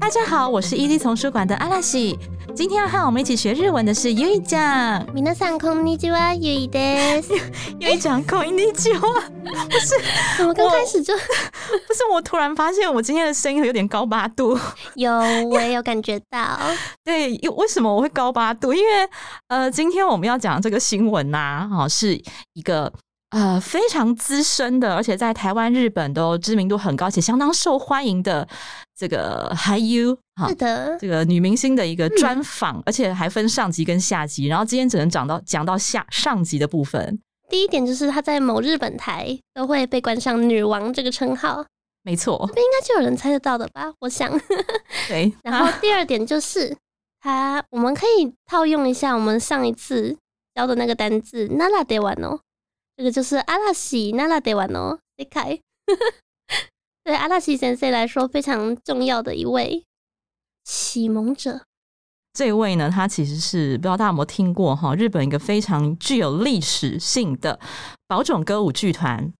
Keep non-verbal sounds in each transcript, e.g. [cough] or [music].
大家好，我是 Easy 丛书馆的阿拉西。今天要和我们一起学日文的是优一酱。皆さんこんにちは、ゆいです。优一酱口音你句话，不是我们刚开始就[laughs] 不是我突然发现我今天的声音有点高八度。有，我也有感觉到。[laughs] 对，因为什么我会高八度？因为呃，今天我们要讲这个新闻呐、哈、是一个呃非常资深的，而且在台湾、日本都知名度很高且相当受欢迎的 这个俳优哈是。的，这个女明星的一个专访，而且还分上集跟下集，然后今天只能讲到讲到下上集的部分。第一点就是她在某日本台都会被冠上“女王”这个称号，没错，这应该就有人猜得到的吧？我想。[laughs] 对。[laughs] 然后第二点就是她，我们可以套用一下我们上一次教的那个单字 “nara de w a n o 这个就是阿拉西 “nara de w a n o 世界。对阿拉西先生来说非常重要的一位启蒙者。这位呢，他其实是不知道大家有没有听过哈，日本一个非常具有历史性的宝冢歌舞剧团。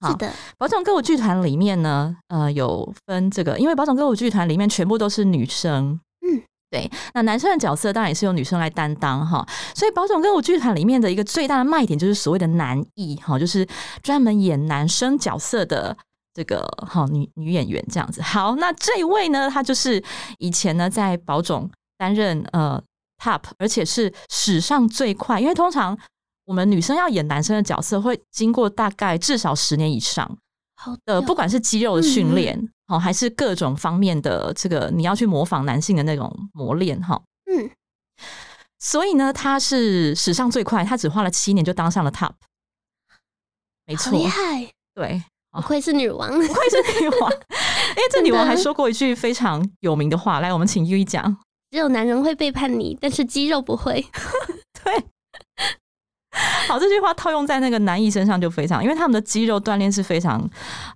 好是的，宝冢歌舞剧团里面呢，呃，有分这个，因为宝冢歌舞剧团里面全部都是女生，嗯，对，那男生的角色当然也是由女生来担当哈，所以宝冢歌舞剧团里面的一个最大的卖点就是所谓的男艺哈，就是专门演男生角色的。这个好女女演员这样子，好，那这一位呢，她就是以前呢在宝冢担任呃 top，而且是史上最快，因为通常我们女生要演男生的角色，会经过大概至少十年以上好的，不管是肌肉的训练，好、还是各种方面的这个你要去模仿男性的那种磨练哈。嗯，所以呢，他是史上最快，他只花了七年就当上了 top，没错，厉害，对，不愧是女王。不愧是女王。[laughs] 因为这女王还说过一句非常有名的话，来，我们请 U 一讲。只有男人会背叛你，但是肌肉不会。[laughs] 对，好，这句话套用在那个男艺身上就非常，因为他们的肌肉锻炼是非常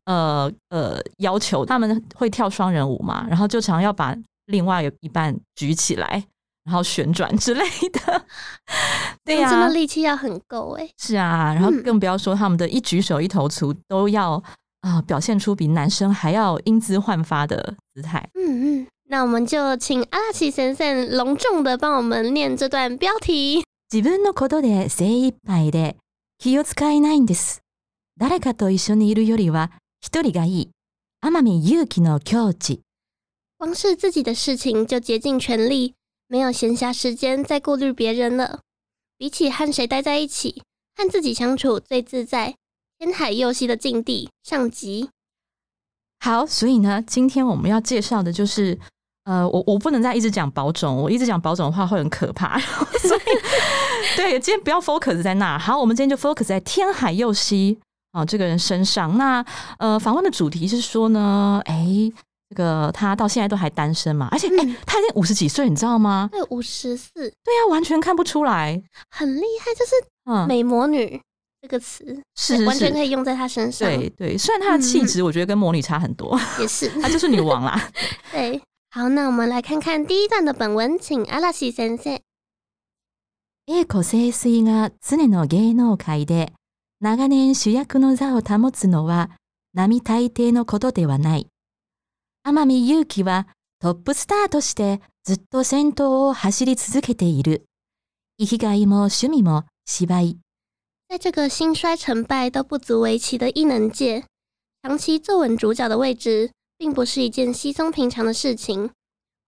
呃呃要求，他们会跳双人舞嘛，然后就常要把另外有一半举起来，然后旋转之类的。[laughs] 对呀、真的力气要很够哎。是啊，然后嗯更不要说他们的一举手一投足都要啊、表现出比男生还要英姿焕发的姿态。嗯嗯，那我们就请阿拉奇先生隆重的帮我们念这段标题。自分のことで精一杯で気を使えないんです。誰かと一緒にいるよりは一人がいい。天海祐希の境地。光是自己的事情就竭尽全力， 没有闲暇时间再顾虑别人了。比起和谁待在一起，和自己相处最自在。天海佑希的境地上集。好，所以呢，今天我们要介绍的就是，呃，我我不能再一直讲保种，我一直讲保种的话会很可怕，[laughs] 所以对，今天不要 focus 在那。好，我们今天就 focus 在天海佑希啊、这个人身上。那呃，访问的主题是说呢，哎，这个他到现在都还单身嘛，而且哎、嗯他已经五十几岁，你知道吗？对，五十四，对啊，完全看不出来。很厉害，就是嗯，美魔女这个词，是是完全是可以用在她身上。对对，虽然她的气质我觉得跟魔女差很多，[laughs] 也是。她就是女王啦。[laughs] 对，好，那我们来看看第一段的本文，请阿拉西先生。栄子清水が常の芸能界で長年主役の座を保つのは並大抵のことではない。 天海祐希はトップスターとしてずっと先頭を走り続けている。生きがいも趣味も芝居。在这个兴衰成败都不足为奇的异能界，长期坐稳主角的位置，并不是一件稀松平常的事情。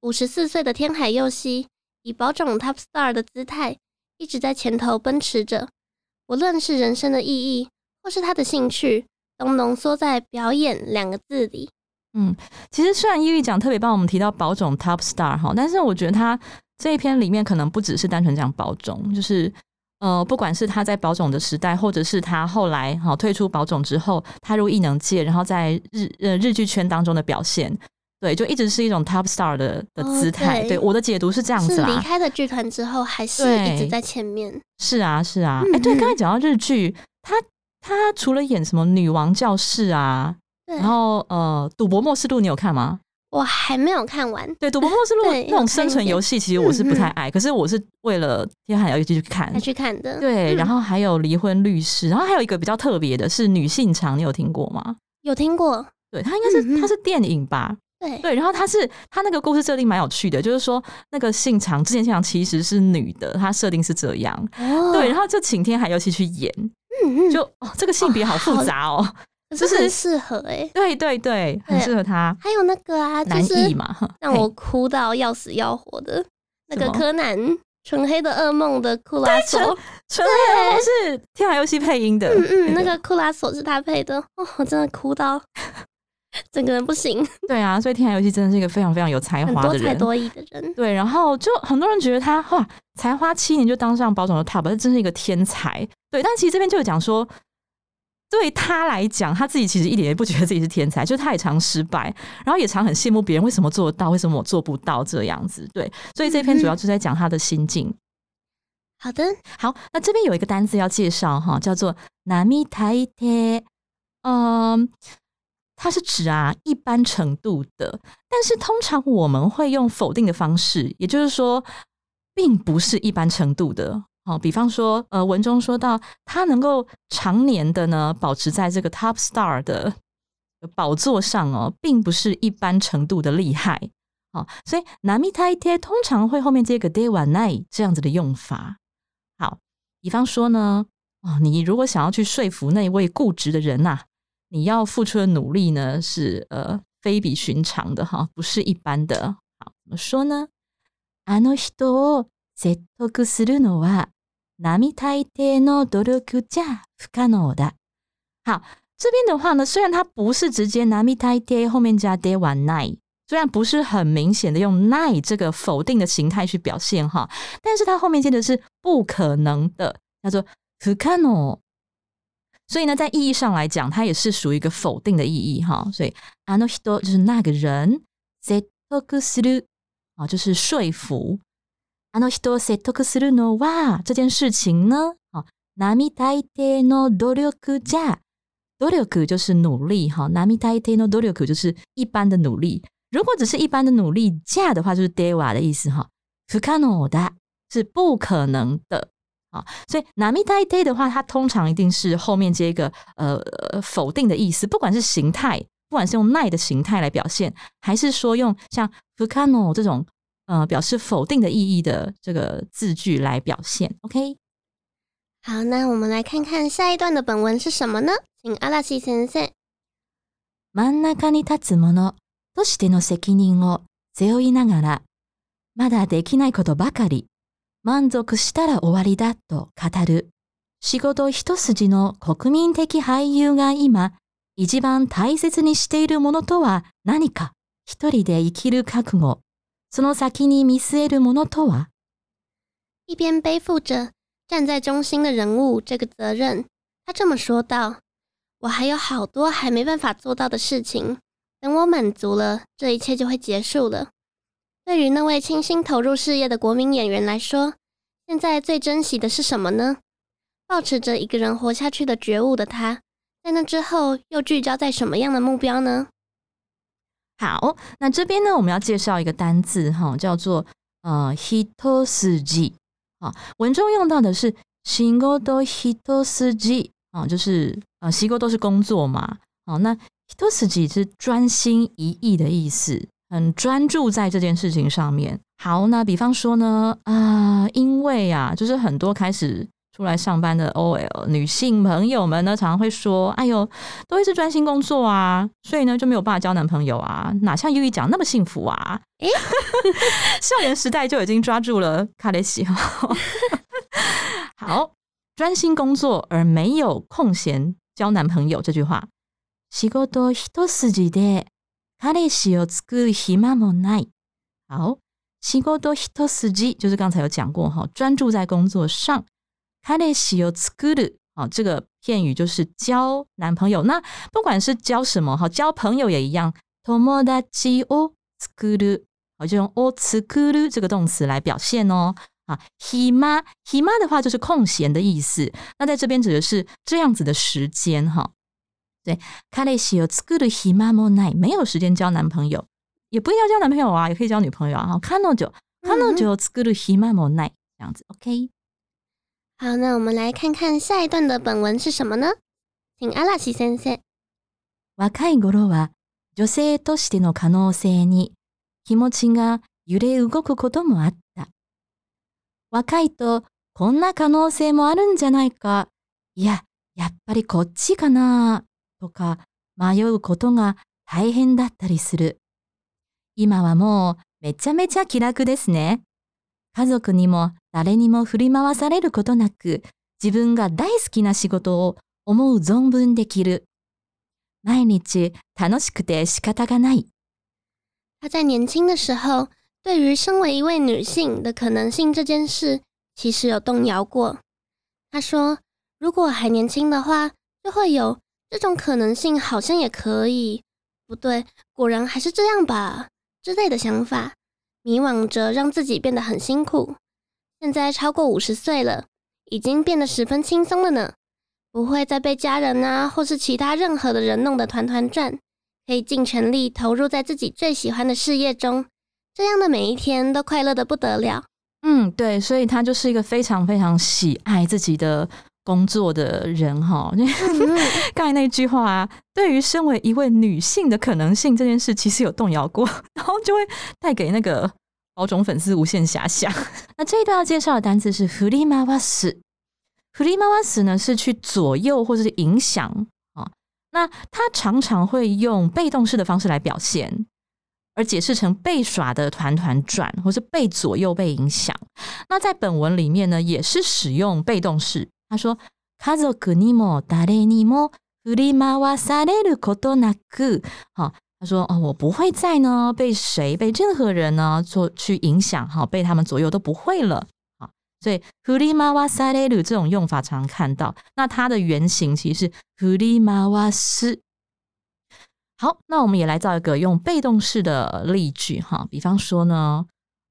五十四岁的天海佑希以保种 Top Star 的姿态，一直在前头奔驰着。不论是人生的意义，或是他的兴趣，都浓缩在“表演”两个字里。 嗯，其实虽然伊利讲特别帮我们提到保种 Top Star 哈，但是我觉得他这一篇里面可能不只是单纯讲保种，就是呃，不管是他在保种的时代，或者是他后来哈退出保种之后，踏入艺能界，然后在日呃日剧圈当中的表现，对，就一直是一种 top star 的的哦姿态。对对，我的解读是这样子是离。开了剧团之后，还是一直在前面？是啊，是啊。哎、对，刚才讲到日剧，他他除了演什么女王教室啊，对，然后呃，赌博默示录你有看吗？我还没有看完，对，赌博默示录那种生存游戏，其实我是不太嗯爱，可是我是为了天海要继续看才。去看的。对，嗯然后还有离婚律师，然后还有一个比较特别的是女性场，你有听过吗？有听过，对，它应该是它是电影吧？对，对，然后它是它那个故事设定蛮有趣的，就是说那个信长之前信长其实是女的，它设定是这样。哦对，然后就请天海佑希去演，嗯嗯，就哦这个性别好复杂哦。可就是是很适合哎。对对对，很对适合他，还有那个啊，就男是让我哭到要死要活的那个柯南《纯黑的噩梦》的库拉索，纯黑都是天海佑希配音的。嗯嗯，那个库拉索是他配的，哦，我真的哭到整个人不行，对啊，所以天海佑希真的是一个非常非常有才很华的人。多才多艺的人。对，然后就很多人觉得他哇，才花七年就当上保总的 top，这真是一个天才。对，但其实这边就有讲说，对他来讲，他自己其实一点也不觉得自己是天才，就是他也常失败，然后也常很羡慕别人为什么做得到，为什么我做不到这样子。对，所以这篇主要就在讲他的心境。好的，好，那这边有一个单字要介绍哈，叫做“南米台贴”，嗯，它是指啊一般程度的，但是通常我们会用否定的方式，也就是说，并不是一般程度的。哦，比方说，呃，文中说到他能够常年的呢保持在这个 top star 的宝座上哦，并不是一般程度的厉害。哦，所以南米台贴通常会后面接个 day one night 这样子的用法。好，比方说呢，哦，你如果想要去说服那位固执的人呐、你要付出的努力呢是呃非比寻常的哈，不是一般的。好，怎么说呢？あの人を 説得するのは並大抵の努力じゃ不可能だ。好，这边的话呢，虽然它不是直接並大抵后面加 day one night，虽然不是很明显的用 night 这个否定的形态去表现哈，但是它后面接的是不可能的，叫做不可能。所以呢，在意义上来讲，它也是属于一个否定的意义哈。所以あの人就是那个人，説得する啊，就是说服。 あの人を説得するのは这件事情呢，啊，並大抵の努力じゃ。努力就是努力哈，並大抵の努力就是一般的努力。如果只是一般的努力，价的话就是 dewa 的意思哈。不可能的是不可能的啊，所以 nami dai day 的话，它通常一定是后面接一个呃呃否定的意思，不管是形态，不管是用奈的形态来表现，还是说用像 fukano 这种 呃表示否定的意义的这个字句来表现。OK，好，那我们来看看下一段的本文是什么呢？请阿拉西先生。真ん中に立つ者としての責任を背負いながら、まだできないことばかり、満足したら終わりだと語る。仕事一筋の国民的俳優が今、一番大切にしているものとは何か？一人で生きる覚悟、その先に見据えるものとは一边背负着站在中心的人物这个责任，他这么说道：“我还有好多还没办法做到的事情，等我满足了，这一切就会结束了。”对于那位倾心投入事业的国民演员来说，现在最珍惜的是什么呢？保持着一个人活下去的觉悟的他，在那之后又聚焦在什么样的目标呢？ 好，那这边呢，我们要介绍一个单字哈，叫做呃 hitosuji 啊，文中用到的是 shingodo hitosuji 啊，就是呃西沟都是工作嘛，好，那 hitosuji 是专心一意的意思，很专注在这件事情上面。好，那比方说呢，啊、因为啊，就是很多开始出来上班的 OL 女性朋友们呢，常常会说：“哎呦，都会是专心工作啊，所以呢就没有办法交男朋友啊，哪像 U 一讲那么幸福啊？”诶[laughs] 少年时代就已经抓住了卡雷西哈。[laughs] 好，专心工作而没有空闲交男朋友这句话，仕事一筋で彼氏を作る暇もない。好，仕事一筋就是刚才有讲过哈，专注在工作上。 彼氏を作る，好，这个片语就是交男朋友。那不管是交什么哈，交朋友也一样， 友達を作る，我就用を作る这个动词来表现哦。啊，暇暇的话就是空闲的意思，那在这边指的是这样子的时间哈。对，彼氏を作る暇もない，没有时间交男朋友，也不一定要交男朋友啊，也可以交女朋友啊。彼女彼女を作る暇もない，这样子，OK。 好，那我们来看看下一段的本文是什么呢？请阿拉西先生。若い頃は女性としての可能性に気持ちが揺れ動くこともあった。若いとこんな可能性もあるんじゃないか。いや、やっぱりこっちかな。とか迷うことが大変だったりする。今はもうめちゃめちゃ気楽ですね。家族にも誰にも振り回されることなく、自分が大好きな仕事を思う存分できる。毎日楽しくて仕方がない。他在年轻的时候，对于身为一位女性的可能性这件事，其实有动摇过。他说，如果还年轻的话，就会有这种可能性，好像也可以。不对，果然还是这样吧之类的想法，迷惘着，让自己变得很辛苦。现在超过五十岁了，已经变得十分轻松了呢。不会再被家人啊，或是其他任何的人弄得团团转，可以尽全力投入在自己最喜欢的事业中，这样的每一天都快乐的不得了。嗯，对，所以他就是一个非常非常喜爱自己的工作的人哈。[laughs] 刚才那句话啊，对于身为一位女性的可能性这件事，其实有动摇过，然后就会带给那个保种粉丝无限遐想。[laughs] 那这一段要介绍的单词是弗利马瓦斯。弗利马瓦斯呢是去左右或者是影响啊，那他常常会用被动式的方式来表现，而解释成被耍的团团转，或是被左右被影响。那在本文里面呢，也是使用被动式。他说：“家族にも誰にも振り回されることなく。”好， 他说：“哦，我不会再呢被谁被任何人呢做去影响，哈，被他们左右都不会了。”所以“弗利马瓦萨雷鲁”这种用法常常看到，那它的原型其实是“弗利马瓦斯”。好，那我们也来造一个用被动式的例句哈，比方说呢，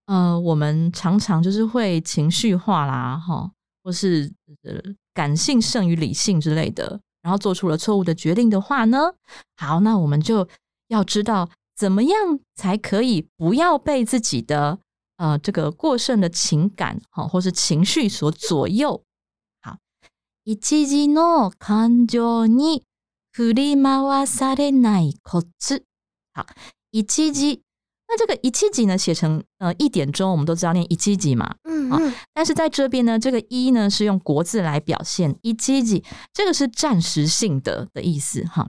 呃，我们常常就是会情绪化啦，哈，或是呃感性胜于理性之类的，然后做出了错误的决定的话呢，好，那我们就要知道怎么样才可以不要被自己的。呃，这个过剩的情感，哈，或是情绪所左右。好，一時の感情に振り回されないコツ。好，一時，那这个一時呢，写成呃一点钟，我们都知道念一時嘛，嗯嗯。但是在这边呢，这个一呢是用国字来表现，一時，这个是暂时性的的意思，哈，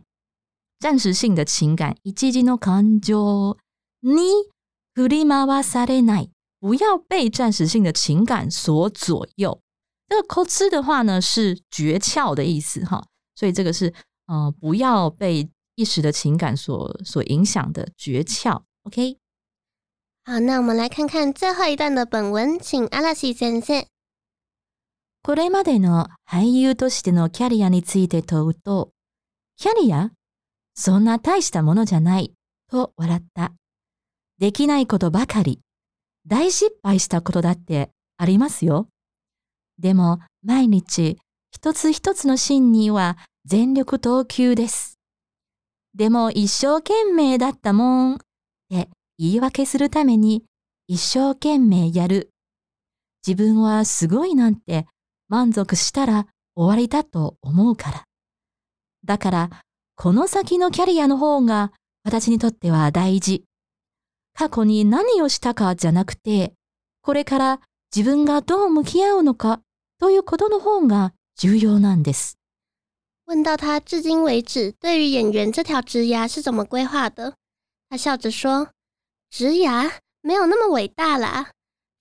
暂时性的情感。一時の感情に振り回されない。不要被暂时性的情感所左右。这个 c o s 的话呢，是诀窍的意思哈，所以这个是呃，不要被一时的情感所所影响的诀窍。OK，好，那我们来看看最后一段的本文，请阿拉西先生。これまでの俳優としてのキャリアについて問うと、キャリア そんな大したものじゃないと笑った。できないことばかり。大失敗したことだってありますよ。でも毎日一つ一つのシーンには全力投球です。でも一生懸命だったもんって言い訳するために一生懸命やる。自分はすごいなんて満足したら終わりだと思うから。だからこの先のキャリアの方が私にとっては大事。過去に何をしたかじゃなくて、これから自分がどう向き合うのかということの方が重要なんです。问到他至今为止对于演员这条职涯是怎么规划的，他笑着说：“职涯没有那么伟大啦，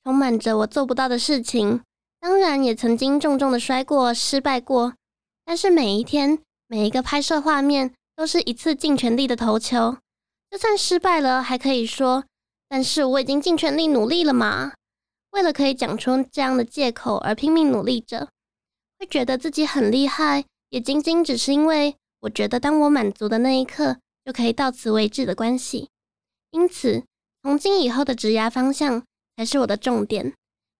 充满着我做不到的事情。当然也曾经重重的摔过、失败过，但是每一天、每一个拍摄画面都是一次尽全力的投球。就算失败了，还可以说。”但是我已经尽全力努力了嘛，为了可以讲出这样的借口而拼命努力着，会觉得自己很厉害，也仅仅只是因为我觉得当我满足的那一刻，就可以到此为止的关系。因此，从今以后的职涯方向才是我的重点。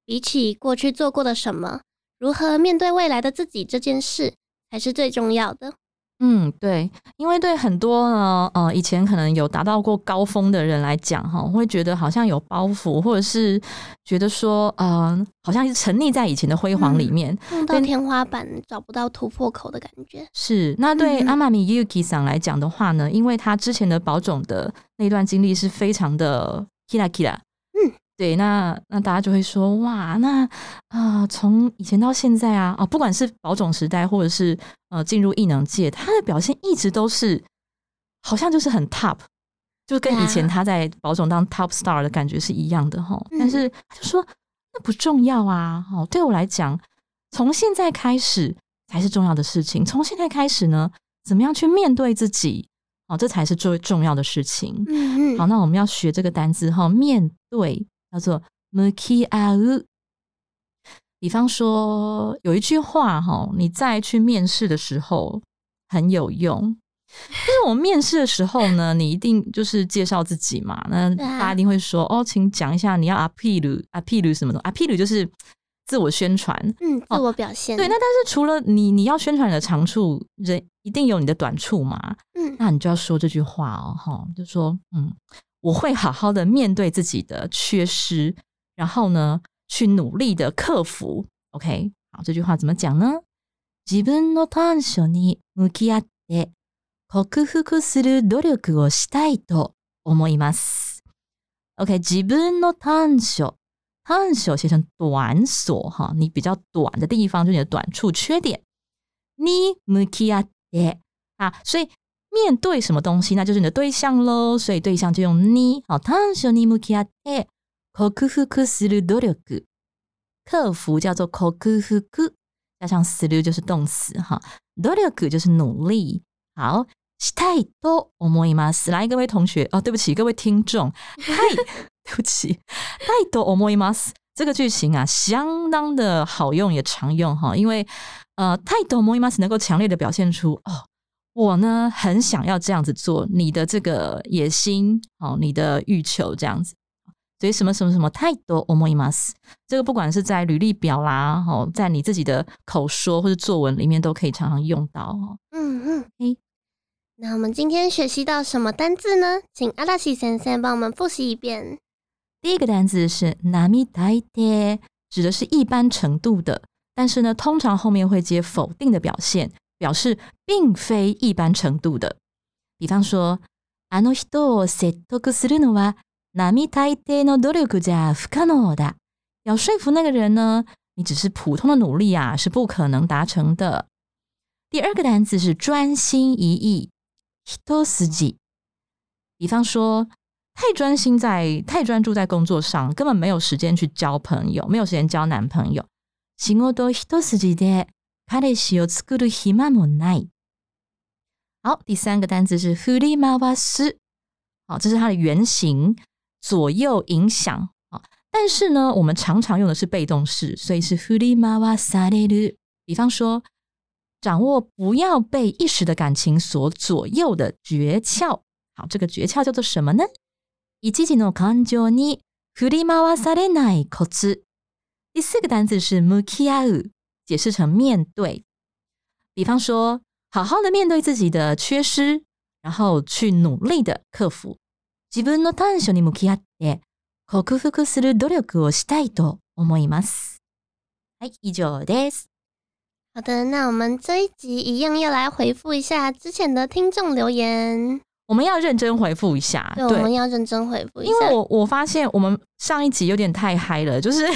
比起过去做过的什么，如何面对未来的自己这件事，才是最重要的。嗯，对，因为对很多呢，呃，以前可能有达到过高峰的人来讲，哈，会觉得好像有包袱，或者是觉得说，呃，好像是沉溺在以前的辉煌里面，碰到天花板找不到突破口的感觉。是，那对阿玛米 Yuki 桑来讲的话呢，因为他之前的保种的那段经历是非常的 kira kira，嗯。对，那那大家就会说哇，那啊，从以前到现在啊，啊，不管是保种时代，或者是呃进入异能界，他的表现一直都是好像就是很 top，就跟以前他在保种当 top star 的感觉是一样的哈。但是他就说那不重要啊，哦，对我来讲，从现在开始才是重要的事情。从现在开始呢，怎么样去面对自己，哦，这才是最重要的事情。嗯嗯。好，那我们要学这个单字哈，面对。叫做 “muki a 比方说有一句话哈，你再去面试的时候很有用。就是我们面试的时候呢，[laughs] 你一定就是介绍自己嘛。那大家一定会说哦，请讲一下你要 appeal appeal 什么的。appeal 就是自我宣传，嗯，自我表现。对，那但是除了你你要宣传你的长处，人一定有你的短处嘛。嗯，那你就要说这句话哦，哈，就说嗯。我会好好的面对自己的缺失，然后呢，去努力的克服。OK，好，这句话怎么讲呢？自分の短所に向き合って克服する努力をしたいと思います。OK，自分の短所，短所写成短所哈，你比较短的地方就是你的短处、缺点。你向き合って啊，所以。 面对什么东西，那就是你的对象喽。所以对象就用你。好，他说你目标诶，克服克斯鲁努力，克服叫做克服克，加上斯鲁就是动词哈，努力就是努力。好，太多我摸一吗？来，各位同学哦，对不起，各位听众，[laughs] 嗨，对不起，太多我摸一吗？这个句型啊，相当的好用也常用哈，因为呃，太多思います？能够强烈的表现出哦。我呢，很想要这样子做，你的这个野心，哦，你的欲求这样子，所以什么什么什么太多，o m o i m a s 这个不管是在履历表啦，哦，在你自己的口说或者作文里面都可以常常用到哦。嗯嗯，诶，那我们今天学习到什么单字呢？请阿拉西先生帮我们复习一遍。第一个单字是 nami daite，指的是一般程度的，但是呢，通常后面会接否定的表现。表示并非一般程度的，比方说，あの人を説得するのは並大抵の努力じゃ不可能的。要说服那个人呢，你只是普通的努力啊，是不可能达成的。第二个单词是专心一意，一死记。比方说，太专心在太专注在工作上，根本没有时间去交朋友，没有时间交男朋友。仕事一死记で。 彼氏を作る暇もない。好，第三个单词是振り回す。好，这是它的原型，左右影响。好，但是呢，我们常常用的是被动式，所以是振り回される。比方说，掌握不要被一时的感情所左右的诀窍。好，这个诀窍叫做什么呢？一時の感情に振り回されないコツ。第四个单词是向き合う。 解释成面对，比方说，好好的面对自己的缺失，然后去努力的克服。自分の短所に向き合って克服する努力をしたいと思います。はい、以上です。好的，那我们这一集一样要来回复一下之前的听众留言。 我们要认真回复一下，对，我们要认真回复，因为我我发现我们上一集有点太嗨了，就是。[laughs]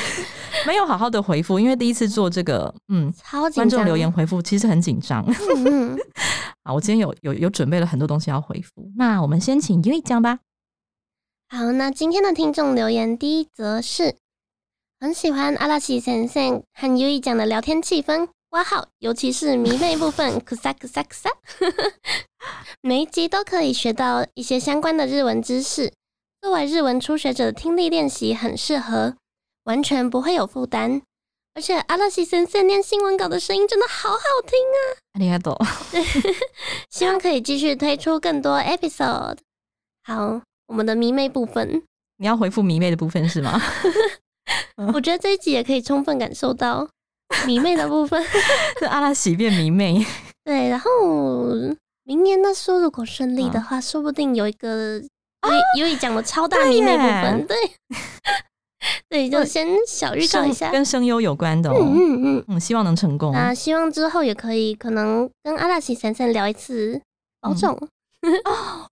没有好好的回复，因为第一次做这个，嗯，观众留言回复其实很紧张。嗯，[laughs] 好，我今天有有有准备了很多东西要回复，那我们先请 U 讲吧。好，那今天的听众留言第一则是很喜欢阿拉奇先生和 U 讲的聊天气氛，哇好，尤其是迷妹部分，酷萨酷萨酷萨，[laughs] 每一集都可以学到一些相关的日文知识，作为日文初学者的听力练习很适合。完全不会有负担。 而且阿拉西先生念新闻稿的声音真的好好听啊！ありがとう。[laughs] 希望可以继续推出更多 episode。好，我们的迷妹部分，你要回复迷妹的部分是吗？[laughs] 我觉得这一集也可以充分感受到 [laughs] 迷妹的部分。[laughs] 是阿拉喜变迷妹。[laughs] 对，然后明年那时候如果顺利的话，说不定有一个有有一讲的超大迷妹部分。对，对，就先小预告一下，跟声优有关的。嗯嗯嗯，嗯，希望能成功。那希望之后也可以，可能跟阿拉喜闪闪聊一次保重。哦，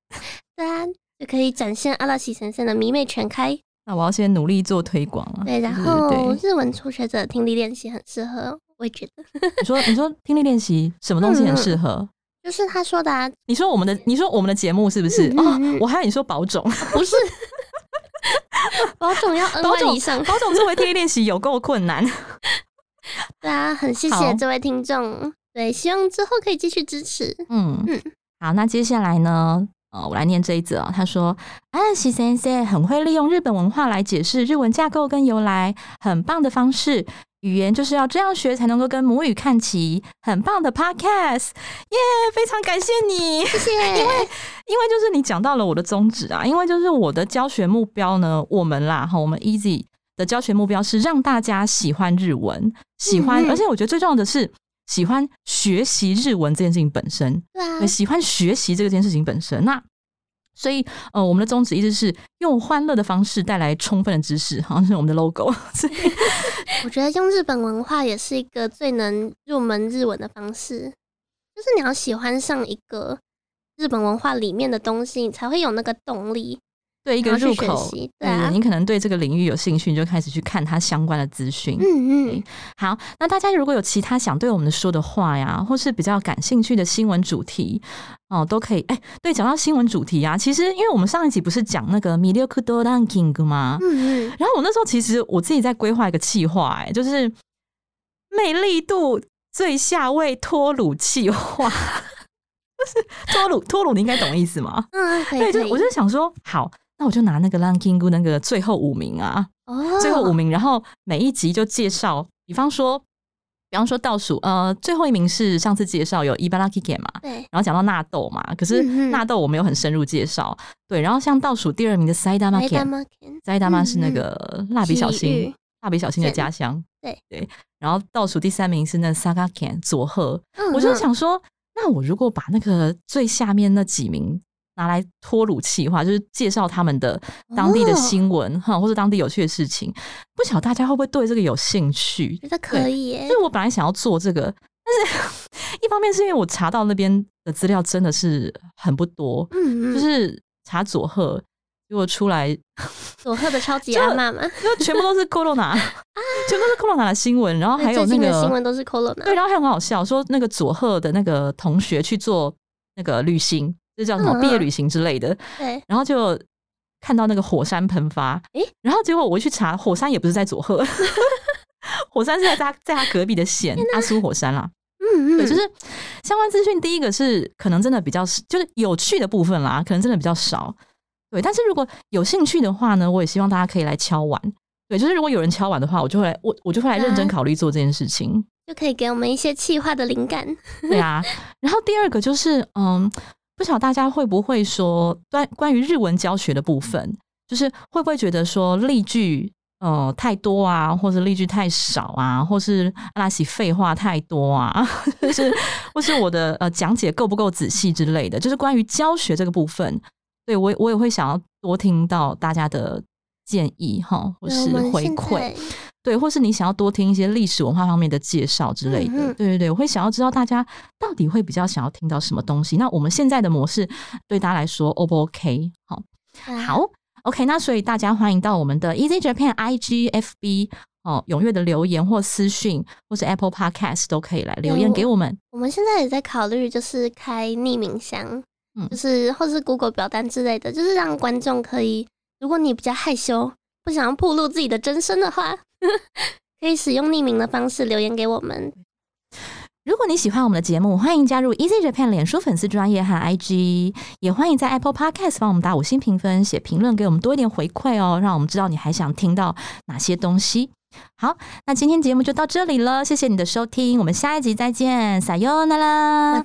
对啊，就可以展现阿拉喜闪闪的迷妹全开。那我要先努力做推广啊。对，然后日文初学者听力练习很适合，我也觉得。[laughs] 你说，你说听力练习什么东西很适合？就是他说的啊。你说我们的，你说我们的节目是不是？哦，我还以为你说保种，不是。[laughs] 保种要 N 万以上，保种作为听力练习有够困难。[laughs] 对啊，很谢谢这位听众。对，希望之后可以继续支持。嗯嗯，好，那接下来呢？呃，我来念这一则啊。他说：“安西先生很会利用日本文化来解释日文架构跟由来，很棒的方式。语言就是要这样学，才能够跟母语看齐。很棒的 Podcast，耶！非常感谢你，谢谢。因为，因为就是你讲到了我的宗旨啊。因为就是我的教学目标呢，我们啦哈，我们 Easy 的教学目标是让大家喜欢日文，喜欢，而且我觉得最重要的是。”喜欢学习日文这件事情本身，对啊，喜欢学习这件事情本身。那所以，呃，我们的宗旨一直是用欢乐的方式带来充分的知识，[laughs] 好像是我们的 logo。[laughs] [laughs] 我觉得用日本文化也是一个最能入门日文的方式，就是你要喜欢上一个日本文化里面的东西，你才会有那个动力。对一个入口，对，你可能对这个领域有兴趣，你就开始去看它相关的资讯。嗯嗯，好，那大家如果有其他想对我们说的话呀，或是比较感兴趣的新闻主题哦，都可以。哎，对，讲到新闻主题啊，其实因为我们上一集不是讲那个 Media Kudo Ranking 吗？嗯嗯，然后我那时候其实我自己在规划一个计划，哎，就是魅力度最下位脱乳计划，[laughs] 就是脱乳脱乳，你应该懂意思吗？嗯，对，就我就想说，好。那我就拿那个 ranking 那个最后五名啊，最后五名，然后每一集就介绍，比方说，比方说倒数，呃，最后一名是上次介绍有伊巴拉 Kiki 嘛，对，然后讲到纳豆嘛，可是纳豆我没有很深入介绍，对，然后像倒数第二名的塞达玛 K，塞达玛是那个蜡笔小新，蜡笔小新的家乡，对。对，然后倒数第三名是那 Saga Ken 佐贺，我就想说，那我如果把那个最下面那几名。拿来脱乳气话，就是介绍他们的当地的新闻哈，或者当地有趣的事情。不晓得大家会不会对这个有兴趣？觉得可以。就是我本来想要做这个，但是 [laughs] 一方面是因为我查到那边的资料真的是很不多，嗯嗯，就是查佐贺，结果出来佐贺的超级阿妈嘛，就全部都是 corona [laughs] 全都是 corona 的新闻，然后还有那个新闻都是 corona，对，然后还很好笑，说那个佐贺的那个同学去做那个旅行。这叫什么毕业旅行之类的？对，然后就看到那个火山喷发，诶，然后结果我去查，火山也不是在佐贺，[laughs] 火山是在他在他隔壁的县阿苏火山啦。嗯嗯，对，就是相关资讯，第一个是可能真的比较就是有趣的部分啦，可能真的比较少。对，但是如果有兴趣的话呢，我也希望大家可以来敲碗。对，就是如果有人敲碗的话，我就会来我我就会来认真考虑做这件事情，就可以给我们一些企划的灵感。对啊，然后第二个就是嗯。不晓得大家会不会说关关于日文教学的部分，就是会不会觉得说例句呃太多啊，或者例句太少啊，或是阿拉西废话太多啊，[laughs] 就是或是我的呃讲解够不够仔细之类的，就是关于教学这个部分，对我我也会想要多听到大家的建议哈，或是回馈。对，或是你想要多听一些历史文化方面的介绍之类的，对对对，我会想要知道大家到底会比较想要听到什么东西。那我们现在的模式对大家来说，O 不 OK？好，好，OK。那所以大家欢迎到我们的 Easy Japan IGFB 哦，踊跃的留言或私讯，或是 Apple Podcast 都可以来留言给我们。我们现在也在考虑，就是开匿名箱，就是或是 Google 表单之类的，就是让观众可以，如果你比较害羞。不想要暴露自己的真身的话，[laughs] 可以使用匿名的方式留言给我们。如果你喜欢我们的节目，欢迎加入 Easy Japan 脸书粉丝专业和 IG，也欢迎在 Apple Podcast 帮我们打五星评分、写评论，给我们多一点回馈哦，让我们知道你还想听到哪些东西。好，那今天节目就到这里了，谢谢你的收听，我们下一集再见，撒哟那ま拉。